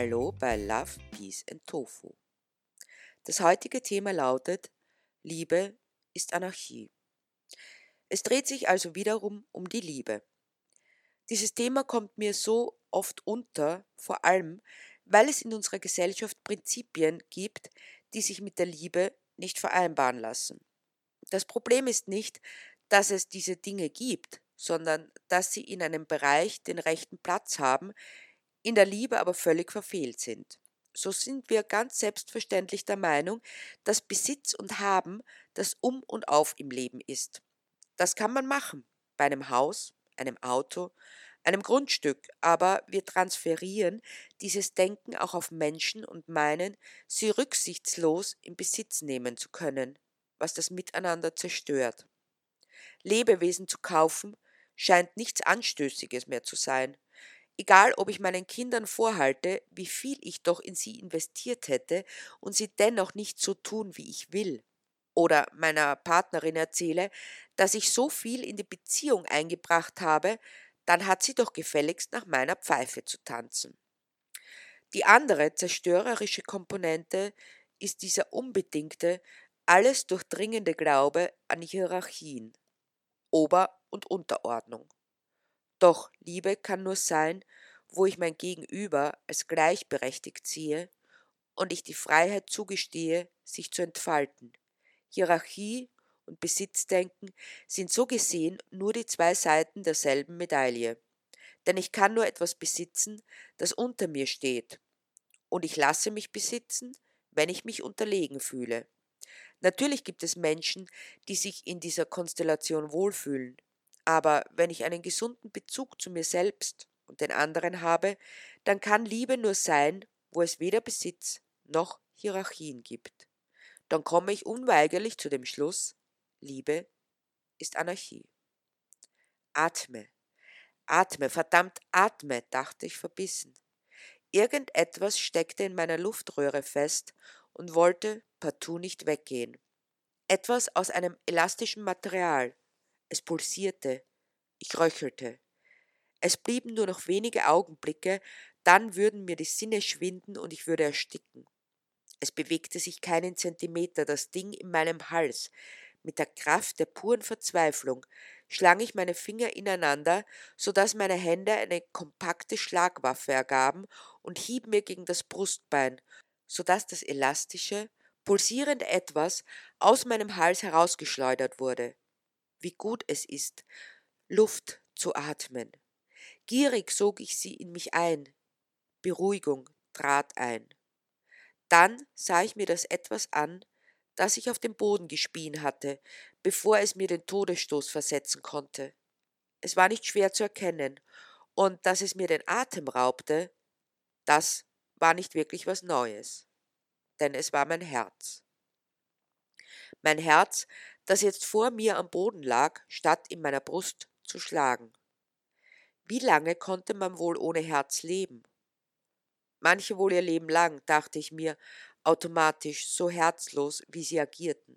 Hallo bei Love, Peace and Tofu. Das heutige Thema lautet Liebe ist Anarchie. Es dreht sich also wiederum um die Liebe. Dieses Thema kommt mir so oft unter, vor allem, weil es in unserer Gesellschaft Prinzipien gibt, die sich mit der Liebe nicht vereinbaren lassen. Das Problem ist nicht, dass es diese Dinge gibt, sondern dass sie in einem Bereich den rechten Platz haben, in der Liebe aber völlig verfehlt sind. So sind wir ganz selbstverständlich der Meinung, dass Besitz und Haben das Um und Auf im Leben ist. Das kann man machen, bei einem Haus, einem Auto, einem Grundstück, aber wir transferieren dieses Denken auch auf Menschen und meinen, sie rücksichtslos in Besitz nehmen zu können, was das Miteinander zerstört. Lebewesen zu kaufen, scheint nichts Anstößiges mehr zu sein. Egal, ob ich meinen Kindern vorhalte, wie viel ich doch in sie investiert hätte und sie dennoch nicht so tun, wie ich will. Oder meiner Partnerin erzähle, dass ich so viel in die Beziehung eingebracht habe, dann hat sie doch gefälligst nach meiner Pfeife zu tanzen. Die andere zerstörerische Komponente ist dieser unbedingte, alles durchdringende Glaube an Hierarchien, Ober- und Unterordnung. Doch Liebe kann nur sein, wo ich mein Gegenüber als gleichberechtigt sehe und ich die Freiheit zugestehe, sich zu entfalten. Hierarchie und Besitzdenken sind so gesehen nur die zwei Seiten derselben Medaille. Denn ich kann nur etwas besitzen, das unter mir steht. Und ich lasse mich besitzen, wenn ich mich unterlegen fühle. Natürlich gibt es Menschen, die sich in dieser Konstellation wohlfühlen, aber wenn ich einen gesunden Bezug zu mir selbst und den anderen habe, dann kann Liebe nur sein, wo es weder Besitz noch Hierarchien gibt. Dann komme ich unweigerlich zu dem Schluss, Liebe ist Anarchie. Atme, atme, verdammt atme, dachte ich verbissen. Irgendetwas steckte in meiner Luftröhre fest und wollte partout nicht weggehen. Etwas aus einem elastischen Material, es pulsierte, ich röchelte. Es blieben nur noch wenige Augenblicke, dann würden mir die Sinne schwinden und ich würde ersticken. Es bewegte sich keinen Zentimeter, das Ding in meinem Hals. Mit der Kraft der puren Verzweiflung schlang ich meine Finger ineinander, so dass meine Hände eine kompakte Schlagwaffe ergaben und hieb mir gegen das Brustbein, so dass das elastische, pulsierende Etwas aus meinem Hals herausgeschleudert wurde wie gut es ist, Luft zu atmen. Gierig sog ich sie in mich ein. Beruhigung trat ein. Dann sah ich mir das etwas an, das ich auf dem Boden gespien hatte, bevor es mir den Todesstoß versetzen konnte. Es war nicht schwer zu erkennen, und dass es mir den Atem raubte, das war nicht wirklich was Neues, denn es war mein Herz. Mein Herz, das jetzt vor mir am Boden lag, statt in meiner Brust zu schlagen. Wie lange konnte man wohl ohne Herz leben? Manche wohl ihr Leben lang, dachte ich mir, automatisch, so herzlos, wie sie agierten.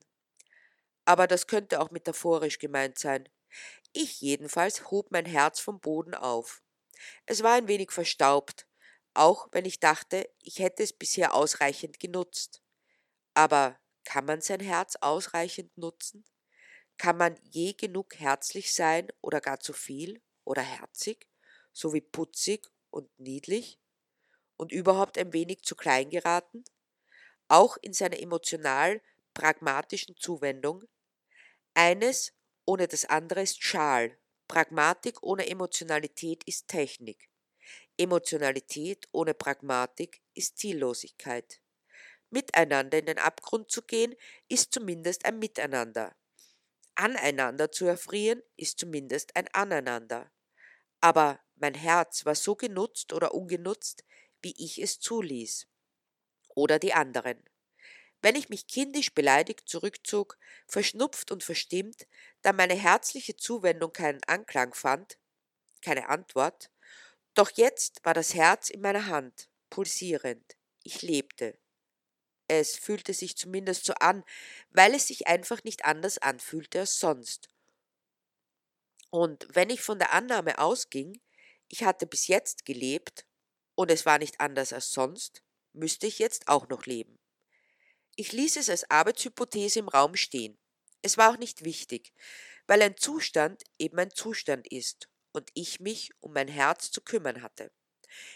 Aber das könnte auch metaphorisch gemeint sein. Ich jedenfalls hob mein Herz vom Boden auf. Es war ein wenig verstaubt, auch wenn ich dachte, ich hätte es bisher ausreichend genutzt. Aber kann man sein Herz ausreichend nutzen? Kann man je genug herzlich sein oder gar zu viel oder herzig, sowie putzig und niedlich und überhaupt ein wenig zu klein geraten? Auch in seiner emotional pragmatischen Zuwendung? Eines ohne das andere ist Schal. Pragmatik ohne Emotionalität ist Technik. Emotionalität ohne Pragmatik ist Ziellosigkeit. Miteinander in den Abgrund zu gehen, ist zumindest ein Miteinander. Aneinander zu erfrieren, ist zumindest ein Aneinander. Aber mein Herz war so genutzt oder ungenutzt, wie ich es zuließ. Oder die anderen. Wenn ich mich kindisch beleidigt zurückzog, verschnupft und verstimmt, da meine herzliche Zuwendung keinen Anklang fand, keine Antwort, doch jetzt war das Herz in meiner Hand, pulsierend. Ich lebte. Es fühlte sich zumindest so an, weil es sich einfach nicht anders anfühlte als sonst. Und wenn ich von der Annahme ausging, ich hatte bis jetzt gelebt, und es war nicht anders als sonst, müsste ich jetzt auch noch leben. Ich ließ es als Arbeitshypothese im Raum stehen. Es war auch nicht wichtig, weil ein Zustand eben ein Zustand ist und ich mich um mein Herz zu kümmern hatte.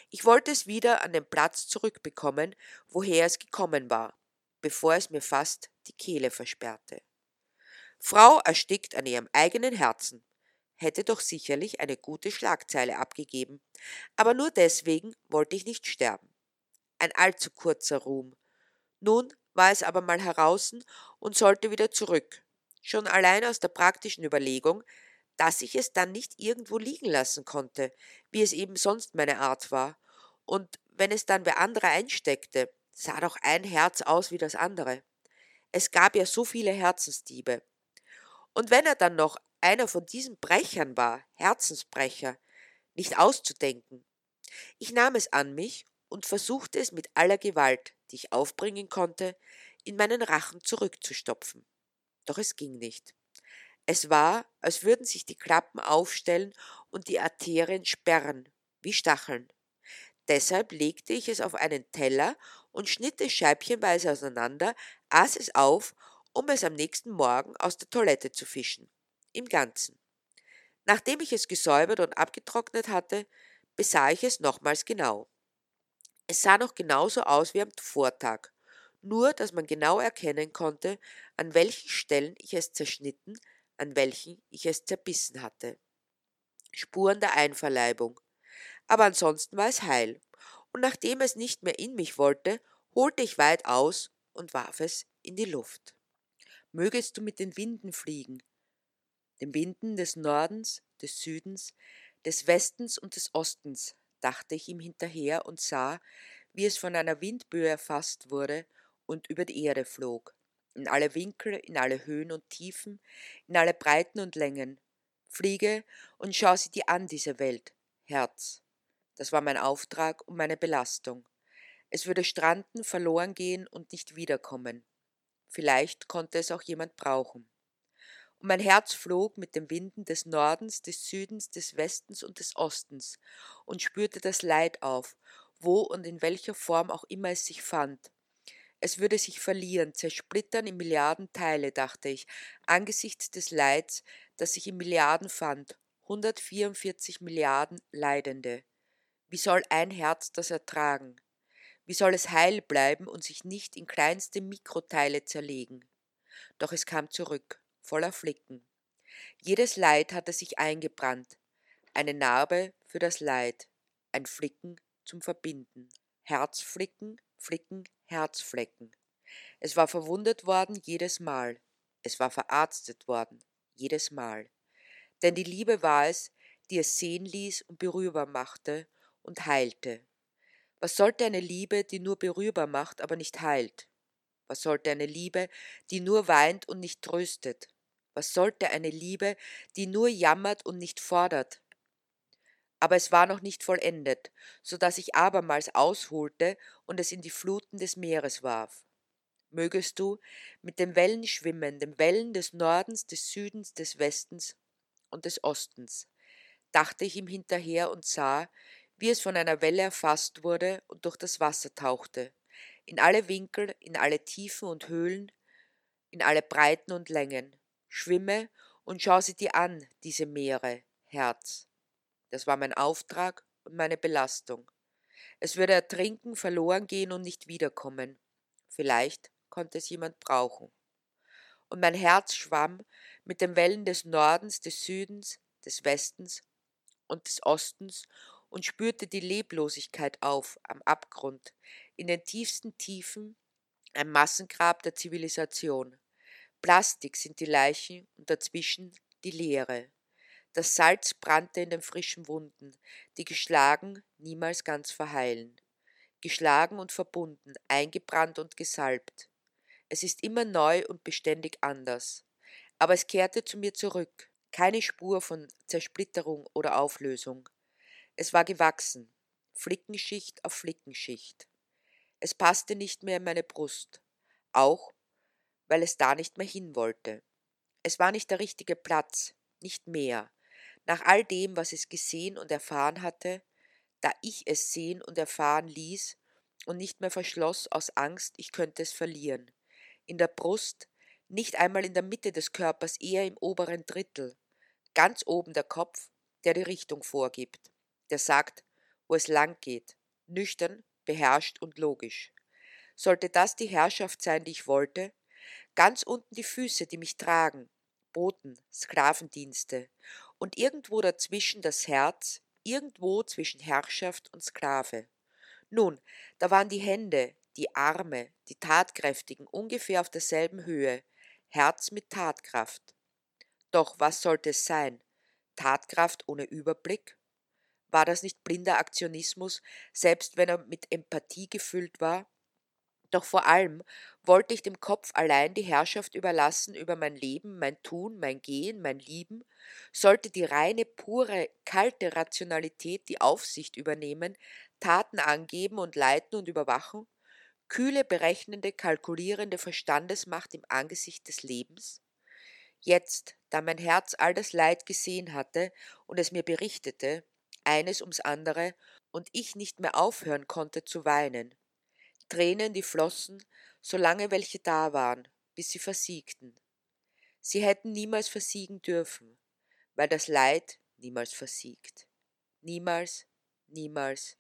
Ich wollte es wieder an den Platz zurückbekommen, woher es gekommen war, bevor es mir fast die Kehle versperrte. Frau erstickt an ihrem eigenen Herzen, hätte doch sicherlich eine gute Schlagzeile abgegeben, aber nur deswegen wollte ich nicht sterben. Ein allzu kurzer Ruhm. Nun war es aber mal heraußen und sollte wieder zurück, schon allein aus der praktischen Überlegung, dass ich es dann nicht irgendwo liegen lassen konnte, wie es eben sonst meine Art war, und wenn es dann wer andere einsteckte, sah doch ein Herz aus wie das andere. Es gab ja so viele Herzensdiebe. Und wenn er dann noch einer von diesen Brechern war, Herzensbrecher, nicht auszudenken. Ich nahm es an mich und versuchte es mit aller Gewalt, die ich aufbringen konnte, in meinen Rachen zurückzustopfen. Doch es ging nicht. Es war, als würden sich die Klappen aufstellen und die Arterien sperren, wie Stacheln. Deshalb legte ich es auf einen Teller und schnitt es scheibchenweise auseinander, aß es auf, um es am nächsten Morgen aus der Toilette zu fischen. Im Ganzen. Nachdem ich es gesäubert und abgetrocknet hatte, besah ich es nochmals genau. Es sah noch genauso aus wie am Vortag, nur dass man genau erkennen konnte, an welchen Stellen ich es zerschnitten, an welchen ich es zerbissen hatte. Spuren der Einverleibung. Aber ansonsten war es heil, und nachdem es nicht mehr in mich wollte, holte ich weit aus und warf es in die Luft. Mögest du mit den Winden fliegen, den Winden des Nordens, des Südens, des Westens und des Ostens, dachte ich ihm hinterher und sah, wie es von einer Windböe erfasst wurde und über die Erde flog in alle Winkel, in alle Höhen und Tiefen, in alle Breiten und Längen. Fliege und schau sie dir an, diese Welt, Herz. Das war mein Auftrag und meine Belastung. Es würde stranden, verloren gehen und nicht wiederkommen. Vielleicht konnte es auch jemand brauchen. Und mein Herz flog mit den Winden des Nordens, des Südens, des Westens und des Ostens und spürte das Leid auf, wo und in welcher Form auch immer es sich fand, es würde sich verlieren, zersplittern in Milliarden Teile, dachte ich, angesichts des Leids, das sich in Milliarden fand, 144 Milliarden Leidende. Wie soll ein Herz das ertragen? Wie soll es heil bleiben und sich nicht in kleinste Mikroteile zerlegen? Doch es kam zurück, voller Flicken. Jedes Leid hatte sich eingebrannt, eine Narbe für das Leid, ein Flicken zum Verbinden. Herzflicken, Flicken, Herzflecken. Es war verwundet worden jedes Mal. Es war verarztet worden jedes Mal. Denn die Liebe war es, die es sehen ließ und berührbar machte und heilte. Was sollte eine Liebe, die nur berührbar macht, aber nicht heilt? Was sollte eine Liebe, die nur weint und nicht tröstet? Was sollte eine Liebe, die nur jammert und nicht fordert? Aber es war noch nicht vollendet, so dass ich abermals ausholte und es in die Fluten des Meeres warf. Mögest du mit den Wellen schwimmen, den Wellen des Nordens, des Südens, des Westens und des Ostens, dachte ich ihm hinterher und sah, wie es von einer Welle erfasst wurde und durch das Wasser tauchte, in alle Winkel, in alle Tiefen und Höhlen, in alle Breiten und Längen. Schwimme und schau sie dir an, diese Meere, Herz. Das war mein Auftrag und meine Belastung. Es würde ertrinken, verloren gehen und nicht wiederkommen. Vielleicht konnte es jemand brauchen. Und mein Herz schwamm mit den Wellen des Nordens, des Südens, des Westens und des Ostens und spürte die Leblosigkeit auf am Abgrund, in den tiefsten Tiefen, ein Massengrab der Zivilisation. Plastik sind die Leichen und dazwischen die Leere. Das Salz brannte in den frischen Wunden, die geschlagen niemals ganz verheilen. Geschlagen und verbunden, eingebrannt und gesalbt. Es ist immer neu und beständig anders. Aber es kehrte zu mir zurück, keine Spur von Zersplitterung oder Auflösung. Es war gewachsen, Flickenschicht auf Flickenschicht. Es passte nicht mehr in meine Brust, auch weil es da nicht mehr hin wollte. Es war nicht der richtige Platz, nicht mehr. Nach all dem, was es gesehen und erfahren hatte, da ich es sehen und erfahren ließ und nicht mehr verschloss aus Angst, ich könnte es verlieren. In der Brust, nicht einmal in der Mitte des Körpers, eher im oberen Drittel. Ganz oben der Kopf, der die Richtung vorgibt, der sagt, wo es lang geht, nüchtern, beherrscht und logisch. Sollte das die Herrschaft sein, die ich wollte? Ganz unten die Füße, die mich tragen, Boten, Sklavendienste, und irgendwo dazwischen das Herz, irgendwo zwischen Herrschaft und Sklave. Nun, da waren die Hände, die Arme, die Tatkräftigen ungefähr auf derselben Höhe, Herz mit Tatkraft. Doch was sollte es sein? Tatkraft ohne Überblick? War das nicht blinder Aktionismus, selbst wenn er mit Empathie gefüllt war? Doch vor allem wollte ich dem Kopf allein die Herrschaft überlassen über mein Leben, mein Tun, mein Gehen, mein Lieben, sollte die reine, pure, kalte Rationalität die Aufsicht übernehmen, Taten angeben und leiten und überwachen? Kühle, berechnende, kalkulierende Verstandesmacht im Angesicht des Lebens? Jetzt, da mein Herz all das Leid gesehen hatte und es mir berichtete, eines ums andere, und ich nicht mehr aufhören konnte zu weinen, Tränen, die flossen, solange welche da waren, bis sie versiegten. Sie hätten niemals versiegen dürfen, weil das Leid niemals versiegt. Niemals, niemals,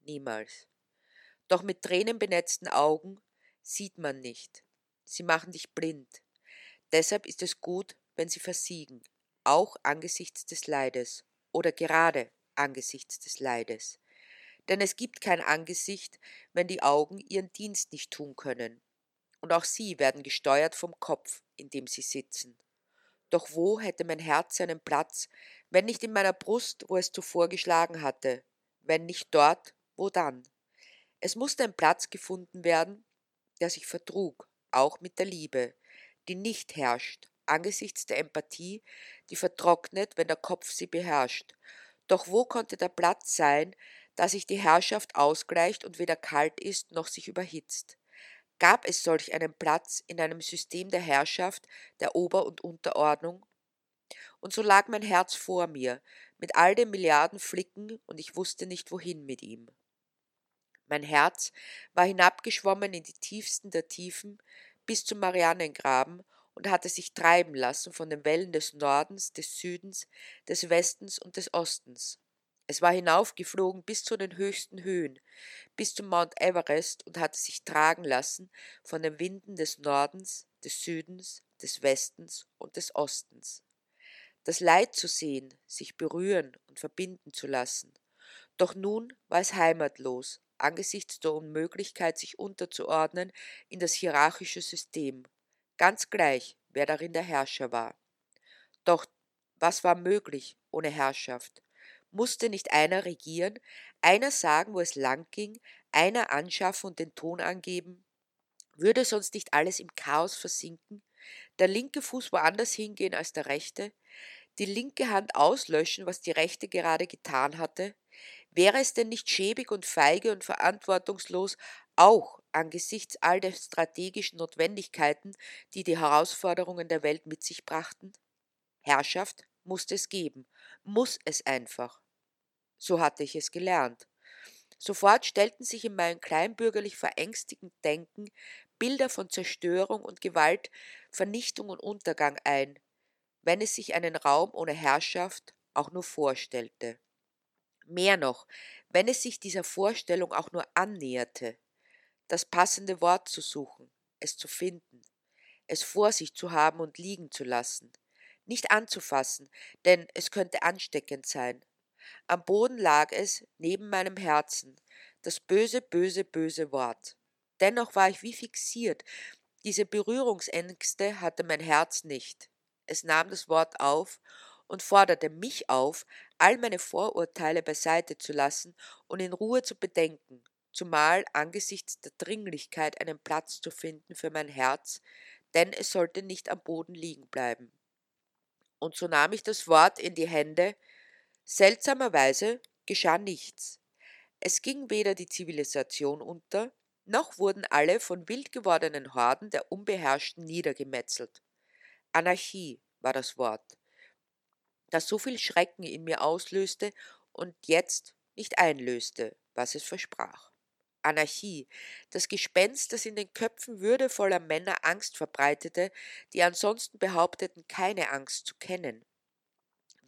niemals. Doch mit tränenbenetzten Augen sieht man nicht. Sie machen dich blind. Deshalb ist es gut, wenn sie versiegen, auch angesichts des Leides oder gerade angesichts des Leides denn es gibt kein Angesicht, wenn die Augen ihren Dienst nicht tun können. Und auch sie werden gesteuert vom Kopf, in dem sie sitzen. Doch wo hätte mein Herz seinen Platz, wenn nicht in meiner Brust, wo es zuvor geschlagen hatte? Wenn nicht dort, wo dann? Es musste ein Platz gefunden werden, der sich vertrug, auch mit der Liebe, die nicht herrscht, angesichts der Empathie, die vertrocknet, wenn der Kopf sie beherrscht. Doch wo konnte der Platz sein, da sich die Herrschaft ausgleicht und weder kalt ist noch sich überhitzt. Gab es solch einen Platz in einem System der Herrschaft, der Ober- und Unterordnung? Und so lag mein Herz vor mir, mit all den Milliarden Flicken, und ich wusste nicht wohin mit ihm. Mein Herz war hinabgeschwommen in die tiefsten der Tiefen bis zum Marianengraben und hatte sich treiben lassen von den Wellen des Nordens, des Südens, des Westens und des Ostens. Es war hinaufgeflogen bis zu den höchsten Höhen, bis zum Mount Everest und hatte sich tragen lassen von den Winden des Nordens, des Südens, des Westens und des Ostens. Das Leid zu sehen, sich berühren und verbinden zu lassen. Doch nun war es heimatlos, angesichts der Unmöglichkeit, sich unterzuordnen in das hierarchische System, ganz gleich, wer darin der Herrscher war. Doch was war möglich ohne Herrschaft? Musste nicht einer regieren, einer sagen, wo es lang ging, einer anschaffen und den Ton angeben? Würde sonst nicht alles im Chaos versinken? Der linke Fuß woanders hingehen als der rechte? Die linke Hand auslöschen, was die rechte gerade getan hatte? Wäre es denn nicht schäbig und feige und verantwortungslos, auch angesichts all der strategischen Notwendigkeiten, die die Herausforderungen der Welt mit sich brachten? Herrschaft musste es geben, muss es einfach. So hatte ich es gelernt. Sofort stellten sich in meinem kleinbürgerlich verängstigten Denken Bilder von Zerstörung und Gewalt, Vernichtung und Untergang ein, wenn es sich einen Raum ohne Herrschaft auch nur vorstellte. Mehr noch, wenn es sich dieser Vorstellung auch nur annäherte, das passende Wort zu suchen, es zu finden, es vor sich zu haben und liegen zu lassen, nicht anzufassen, denn es könnte ansteckend sein, am Boden lag es, neben meinem Herzen, das böse, böse, böse Wort. Dennoch war ich wie fixiert. Diese Berührungsängste hatte mein Herz nicht. Es nahm das Wort auf und forderte mich auf, all meine Vorurteile beiseite zu lassen und in Ruhe zu bedenken, zumal angesichts der Dringlichkeit einen Platz zu finden für mein Herz, denn es sollte nicht am Boden liegen bleiben. Und so nahm ich das Wort in die Hände, Seltsamerweise geschah nichts. Es ging weder die Zivilisation unter, noch wurden alle von wild gewordenen Horden der Unbeherrschten niedergemetzelt. Anarchie war das Wort, das so viel Schrecken in mir auslöste und jetzt nicht einlöste, was es versprach. Anarchie, das Gespenst, das in den Köpfen würdevoller Männer Angst verbreitete, die ansonsten behaupteten, keine Angst zu kennen.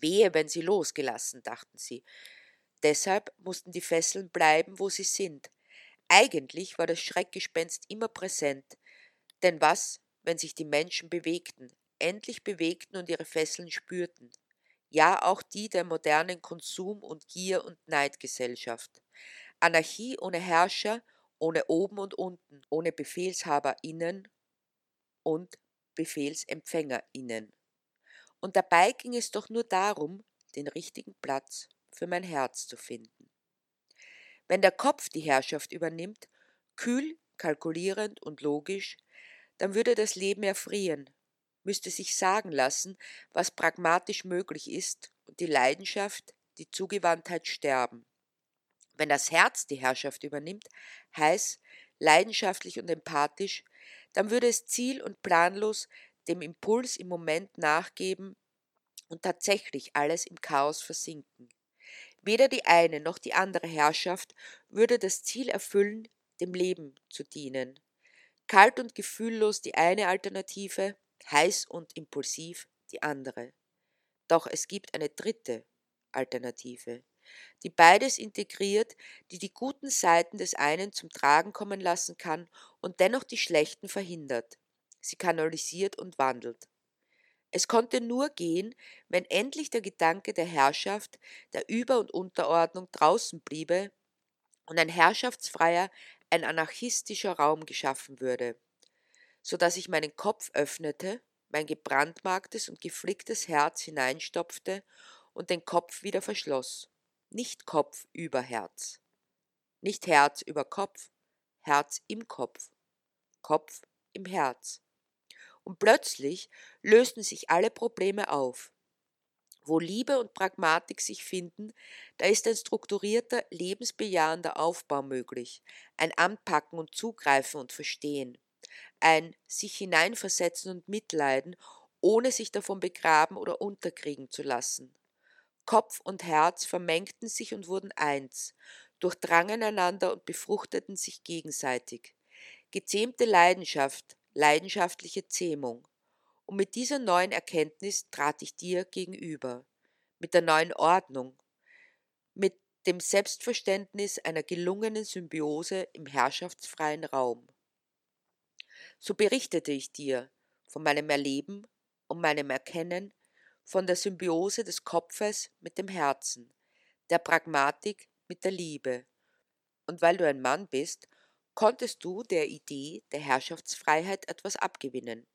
Wehe, wenn sie losgelassen, dachten sie. Deshalb mussten die Fesseln bleiben, wo sie sind. Eigentlich war das Schreckgespenst immer präsent, denn was, wenn sich die Menschen bewegten, endlich bewegten und ihre Fesseln spürten? Ja, auch die der modernen Konsum- und Gier- und Neidgesellschaft. Anarchie ohne Herrscher, ohne oben und unten, ohne BefehlshaberInnen und BefehlsempfängerInnen. Und dabei ging es doch nur darum, den richtigen Platz für mein Herz zu finden. Wenn der Kopf die Herrschaft übernimmt, kühl, kalkulierend und logisch, dann würde das Leben erfrieren, müsste sich sagen lassen, was pragmatisch möglich ist, und die Leidenschaft, die Zugewandtheit sterben. Wenn das Herz die Herrschaft übernimmt, heiß, leidenschaftlich und empathisch, dann würde es ziel- und planlos dem Impuls im Moment nachgeben und tatsächlich alles im Chaos versinken. Weder die eine noch die andere Herrschaft würde das Ziel erfüllen, dem Leben zu dienen. Kalt und gefühllos die eine Alternative, heiß und impulsiv die andere. Doch es gibt eine dritte Alternative die beides integriert, die die guten Seiten des einen zum Tragen kommen lassen kann und dennoch die schlechten verhindert. Sie kanalisiert und wandelt. Es konnte nur gehen, wenn endlich der Gedanke der Herrschaft, der Über- und Unterordnung draußen bliebe und ein herrschaftsfreier, ein anarchistischer Raum geschaffen würde, so dass ich meinen Kopf öffnete, mein gebrandmarktes und geflicktes Herz hineinstopfte und den Kopf wieder verschloss. Nicht Kopf über Herz. Nicht Herz über Kopf, Herz im Kopf, Kopf im Herz. Und plötzlich lösten sich alle Probleme auf. Wo Liebe und Pragmatik sich finden, da ist ein strukturierter, lebensbejahender Aufbau möglich, ein Anpacken und Zugreifen und Verstehen, ein sich hineinversetzen und mitleiden, ohne sich davon begraben oder unterkriegen zu lassen. Kopf und Herz vermengten sich und wurden eins, durchdrangen einander und befruchteten sich gegenseitig. Gezähmte Leidenschaft, leidenschaftliche Zähmung. Und mit dieser neuen Erkenntnis trat ich dir gegenüber, mit der neuen Ordnung, mit dem Selbstverständnis einer gelungenen Symbiose im herrschaftsfreien Raum. So berichtete ich dir von meinem Erleben und meinem Erkennen von der Symbiose des Kopfes mit dem Herzen, der Pragmatik mit der Liebe. Und weil du ein Mann bist, konntest du der Idee der Herrschaftsfreiheit etwas abgewinnen,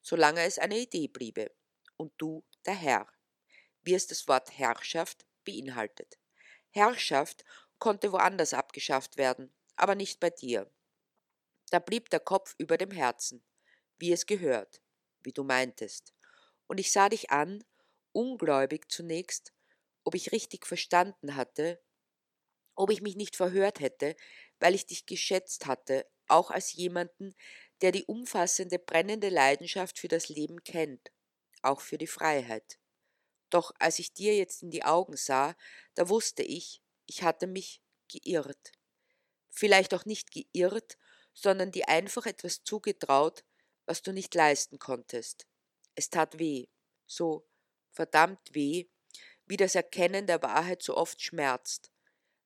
solange es eine Idee bliebe, und du der Herr, wie es das Wort Herrschaft beinhaltet. Herrschaft konnte woanders abgeschafft werden, aber nicht bei dir. Da blieb der Kopf über dem Herzen, wie es gehört, wie du meintest und ich sah dich an, ungläubig zunächst, ob ich richtig verstanden hatte, ob ich mich nicht verhört hätte, weil ich dich geschätzt hatte, auch als jemanden, der die umfassende, brennende Leidenschaft für das Leben kennt, auch für die Freiheit. Doch als ich dir jetzt in die Augen sah, da wusste ich, ich hatte mich geirrt. Vielleicht auch nicht geirrt, sondern dir einfach etwas zugetraut, was du nicht leisten konntest. Es tat weh, so verdammt weh, wie das Erkennen der Wahrheit so oft schmerzt.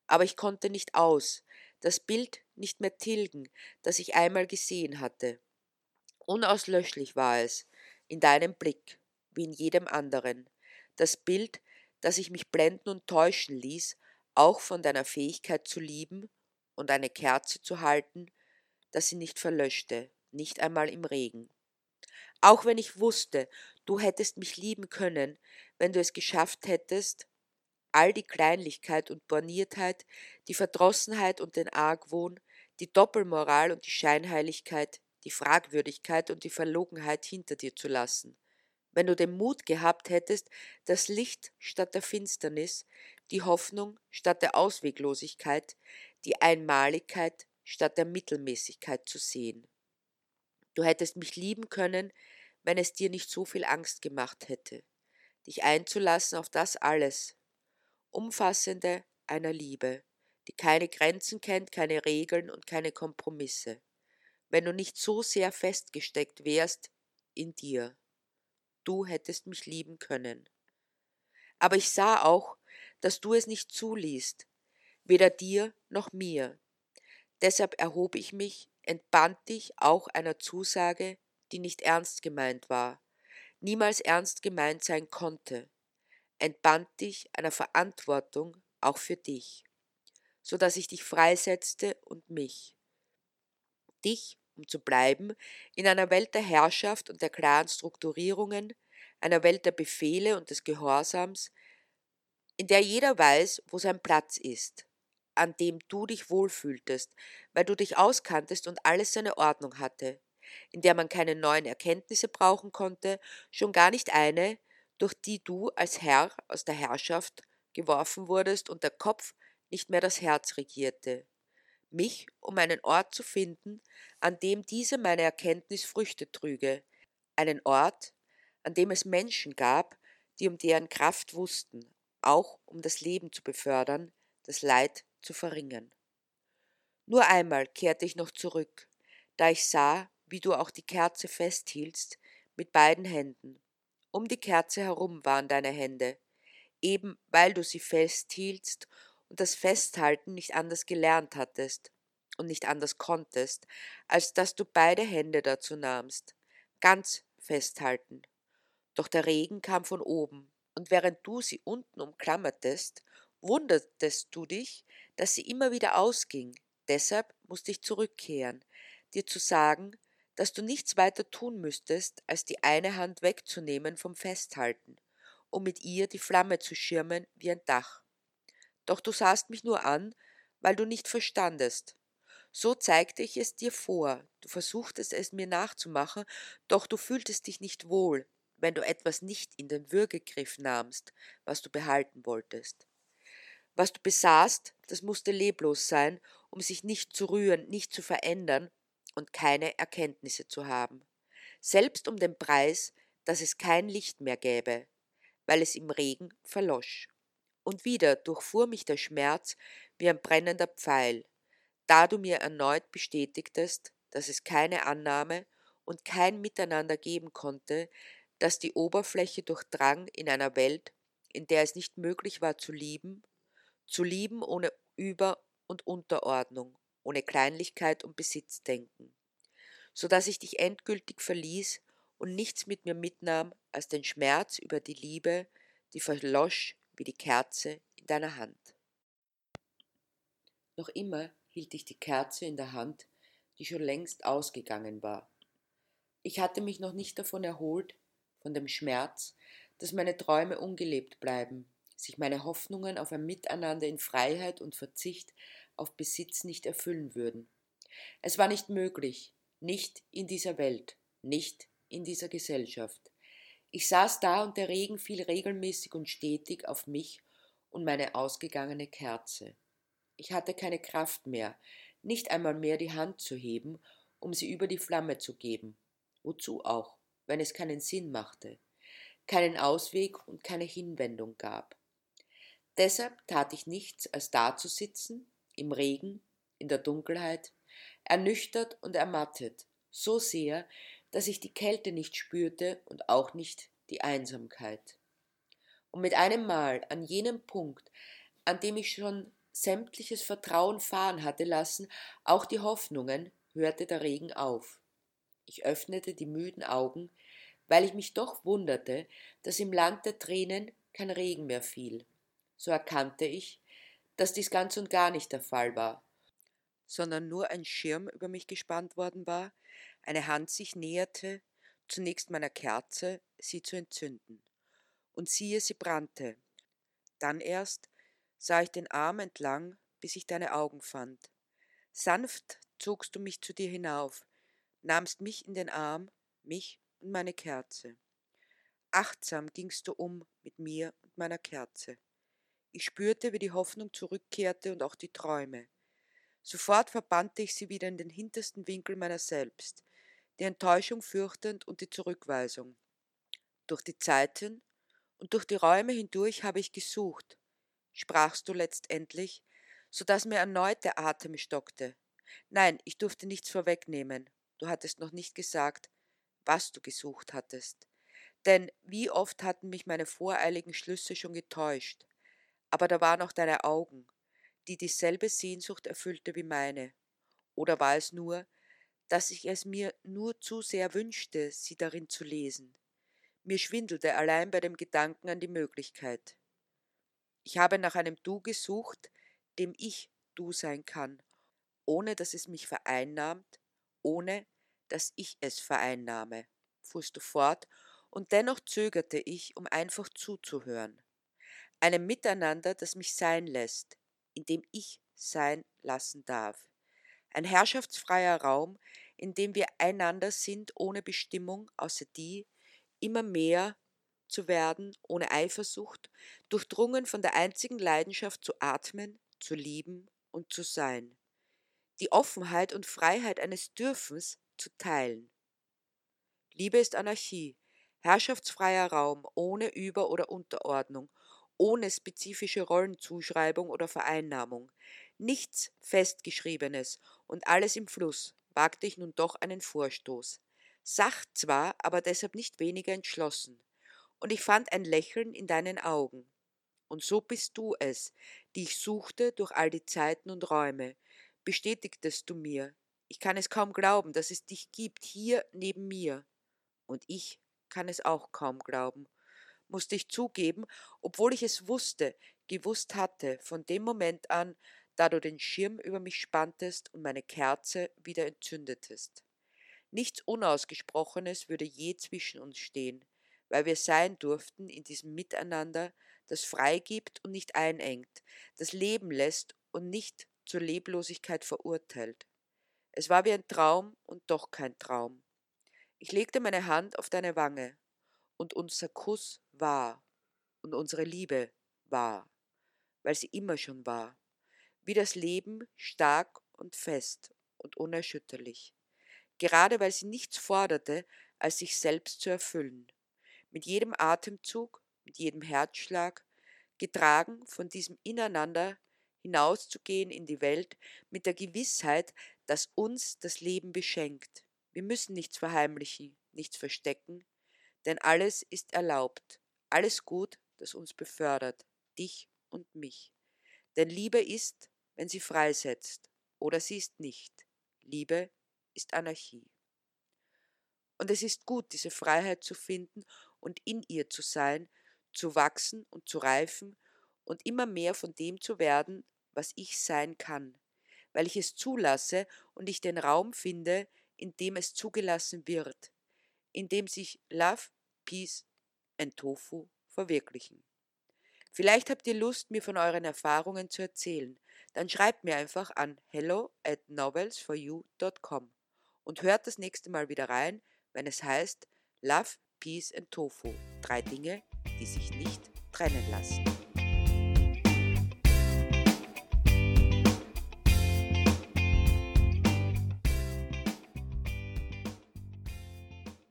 Aber ich konnte nicht aus, das Bild nicht mehr tilgen, das ich einmal gesehen hatte. Unauslöschlich war es, in deinem Blick, wie in jedem anderen, das Bild, das ich mich blenden und täuschen ließ, auch von deiner Fähigkeit zu lieben und eine Kerze zu halten, dass sie nicht verlöschte, nicht einmal im Regen. Auch wenn ich wusste, du hättest mich lieben können, wenn du es geschafft hättest, all die Kleinlichkeit und Borniertheit, die Verdrossenheit und den Argwohn, die Doppelmoral und die Scheinheiligkeit, die Fragwürdigkeit und die Verlogenheit hinter dir zu lassen. Wenn du den Mut gehabt hättest, das Licht statt der Finsternis, die Hoffnung statt der Ausweglosigkeit, die Einmaligkeit statt der Mittelmäßigkeit zu sehen. Du hättest mich lieben können, wenn es dir nicht so viel Angst gemacht hätte, dich einzulassen auf das alles, umfassende, einer Liebe, die keine Grenzen kennt, keine Regeln und keine Kompromisse, wenn du nicht so sehr festgesteckt wärst in dir. Du hättest mich lieben können. Aber ich sah auch, dass du es nicht zuliest, weder dir noch mir. Deshalb erhob ich mich, entband dich auch einer Zusage, die nicht ernst gemeint war, niemals ernst gemeint sein konnte, entband dich einer Verantwortung auch für dich, so dass ich dich freisetzte und mich. Dich, um zu bleiben, in einer Welt der Herrschaft und der klaren Strukturierungen, einer Welt der Befehle und des Gehorsams, in der jeder weiß, wo sein Platz ist, an dem du dich wohlfühltest, weil du dich auskanntest und alles seine Ordnung hatte, in der man keine neuen Erkenntnisse brauchen konnte, schon gar nicht eine, durch die du als Herr aus der Herrschaft geworfen wurdest und der Kopf nicht mehr das Herz regierte. Mich, um einen Ort zu finden, an dem diese meine Erkenntnis Früchte trüge, einen Ort, an dem es Menschen gab, die um deren Kraft wussten, auch um das Leben zu befördern, das Leid zu verringern. Nur einmal kehrte ich noch zurück, da ich sah, wie du auch die Kerze festhieltst, mit beiden Händen. Um die Kerze herum waren deine Hände, eben weil du sie festhieltst und das Festhalten nicht anders gelernt hattest und nicht anders konntest, als dass du beide Hände dazu nahmst, ganz festhalten. Doch der Regen kam von oben, und während du sie unten umklammertest, wundertest du dich, dass sie immer wieder ausging. Deshalb musste ich zurückkehren, dir zu sagen, dass du nichts weiter tun müsstest, als die eine Hand wegzunehmen vom Festhalten, um mit ihr die Flamme zu schirmen wie ein Dach. Doch du sahst mich nur an, weil du nicht verstandest. So zeigte ich es dir vor, du versuchtest es mir nachzumachen, doch du fühltest dich nicht wohl, wenn du etwas nicht in den Würgegriff nahmst, was du behalten wolltest. Was du besaßt, das musste leblos sein, um sich nicht zu rühren, nicht zu verändern und keine Erkenntnisse zu haben. Selbst um den Preis, dass es kein Licht mehr gäbe, weil es im Regen verlosch. Und wieder durchfuhr mich der Schmerz wie ein brennender Pfeil, da du mir erneut bestätigtest, dass es keine Annahme und kein Miteinander geben konnte, das die Oberfläche durchdrang in einer Welt, in der es nicht möglich war zu lieben zu lieben ohne Über- und Unterordnung, ohne Kleinlichkeit und Besitzdenken, so dass ich dich endgültig verließ und nichts mit mir mitnahm als den Schmerz über die Liebe, die verlosch wie die Kerze in deiner Hand. Noch immer hielt ich die Kerze in der Hand, die schon längst ausgegangen war. Ich hatte mich noch nicht davon erholt, von dem Schmerz, dass meine Träume ungelebt bleiben, sich meine Hoffnungen auf ein Miteinander in Freiheit und Verzicht auf Besitz nicht erfüllen würden. Es war nicht möglich, nicht in dieser Welt, nicht in dieser Gesellschaft. Ich saß da und der Regen fiel regelmäßig und stetig auf mich und meine ausgegangene Kerze. Ich hatte keine Kraft mehr, nicht einmal mehr die Hand zu heben, um sie über die Flamme zu geben. Wozu auch, wenn es keinen Sinn machte, keinen Ausweg und keine Hinwendung gab. Deshalb tat ich nichts, als dazusitzen, im Regen, in der Dunkelheit, ernüchtert und ermattet, so sehr, dass ich die Kälte nicht spürte und auch nicht die Einsamkeit. Und mit einem Mal an jenem Punkt, an dem ich schon sämtliches Vertrauen fahren hatte lassen, auch die Hoffnungen, hörte der Regen auf. Ich öffnete die müden Augen, weil ich mich doch wunderte, dass im Land der Tränen kein Regen mehr fiel so erkannte ich, dass dies ganz und gar nicht der Fall war, sondern nur ein Schirm über mich gespannt worden war, eine Hand sich näherte, zunächst meiner Kerze, sie zu entzünden. Und siehe, sie brannte. Dann erst sah ich den Arm entlang, bis ich deine Augen fand. Sanft zogst du mich zu dir hinauf, nahmst mich in den Arm, mich und meine Kerze. Achtsam gingst du um mit mir und meiner Kerze. Ich spürte, wie die Hoffnung zurückkehrte und auch die Träume. Sofort verbannte ich sie wieder in den hintersten Winkel meiner selbst, die Enttäuschung fürchtend und die Zurückweisung. Durch die Zeiten und durch die Räume hindurch habe ich gesucht, sprachst du letztendlich, so dass mir erneut der Atem stockte. Nein, ich durfte nichts vorwegnehmen. Du hattest noch nicht gesagt, was du gesucht hattest. Denn wie oft hatten mich meine voreiligen Schlüsse schon getäuscht. Aber da waren auch deine Augen, die dieselbe Sehnsucht erfüllte wie meine. Oder war es nur, dass ich es mir nur zu sehr wünschte, sie darin zu lesen? Mir schwindelte allein bei dem Gedanken an die Möglichkeit. Ich habe nach einem Du gesucht, dem ich Du sein kann, ohne dass es mich vereinnahmt, ohne dass ich es vereinnahme, fuhrst du fort, und dennoch zögerte ich, um einfach zuzuhören. Einem Miteinander, das mich sein lässt, in dem ich sein lassen darf. Ein herrschaftsfreier Raum, in dem wir einander sind ohne Bestimmung, außer die, immer mehr zu werden, ohne Eifersucht, durchdrungen von der einzigen Leidenschaft zu atmen, zu lieben und zu sein. Die Offenheit und Freiheit eines Dürfens zu teilen. Liebe ist Anarchie, herrschaftsfreier Raum ohne Über- oder Unterordnung, ohne spezifische Rollenzuschreibung oder Vereinnahmung, nichts Festgeschriebenes und alles im Fluss, wagte ich nun doch einen Vorstoß. Sacht zwar, aber deshalb nicht weniger entschlossen. Und ich fand ein Lächeln in deinen Augen. Und so bist du es, die ich suchte durch all die Zeiten und Räume, bestätigtest du mir. Ich kann es kaum glauben, dass es dich gibt, hier neben mir. Und ich kann es auch kaum glauben musste ich zugeben, obwohl ich es wusste, gewusst hatte, von dem Moment an, da du den Schirm über mich spanntest und meine Kerze wieder entzündetest. Nichts Unausgesprochenes würde je zwischen uns stehen, weil wir sein durften in diesem Miteinander, das freigibt und nicht einengt, das leben lässt und nicht zur Leblosigkeit verurteilt. Es war wie ein Traum und doch kein Traum. Ich legte meine Hand auf deine Wange, und unser Kuss war und unsere Liebe war, weil sie immer schon war, wie das Leben stark und fest und unerschütterlich, gerade weil sie nichts forderte, als sich selbst zu erfüllen, mit jedem Atemzug, mit jedem Herzschlag, getragen von diesem Ineinander hinauszugehen in die Welt mit der Gewissheit, dass uns das Leben beschenkt. Wir müssen nichts verheimlichen, nichts verstecken, denn alles ist erlaubt, alles gut, das uns befördert, dich und mich. Denn Liebe ist, wenn sie freisetzt, oder sie ist nicht. Liebe ist Anarchie. Und es ist gut, diese Freiheit zu finden und in ihr zu sein, zu wachsen und zu reifen und immer mehr von dem zu werden, was ich sein kann, weil ich es zulasse und ich den Raum finde, in dem es zugelassen wird, in dem sich Love, Peace and Tofu verwirklichen. Vielleicht habt ihr Lust, mir von euren Erfahrungen zu erzählen. Dann schreibt mir einfach an hello at novelsforyou.com und hört das nächste Mal wieder rein, wenn es heißt Love, Peace and Tofu. Drei Dinge, die sich nicht trennen lassen.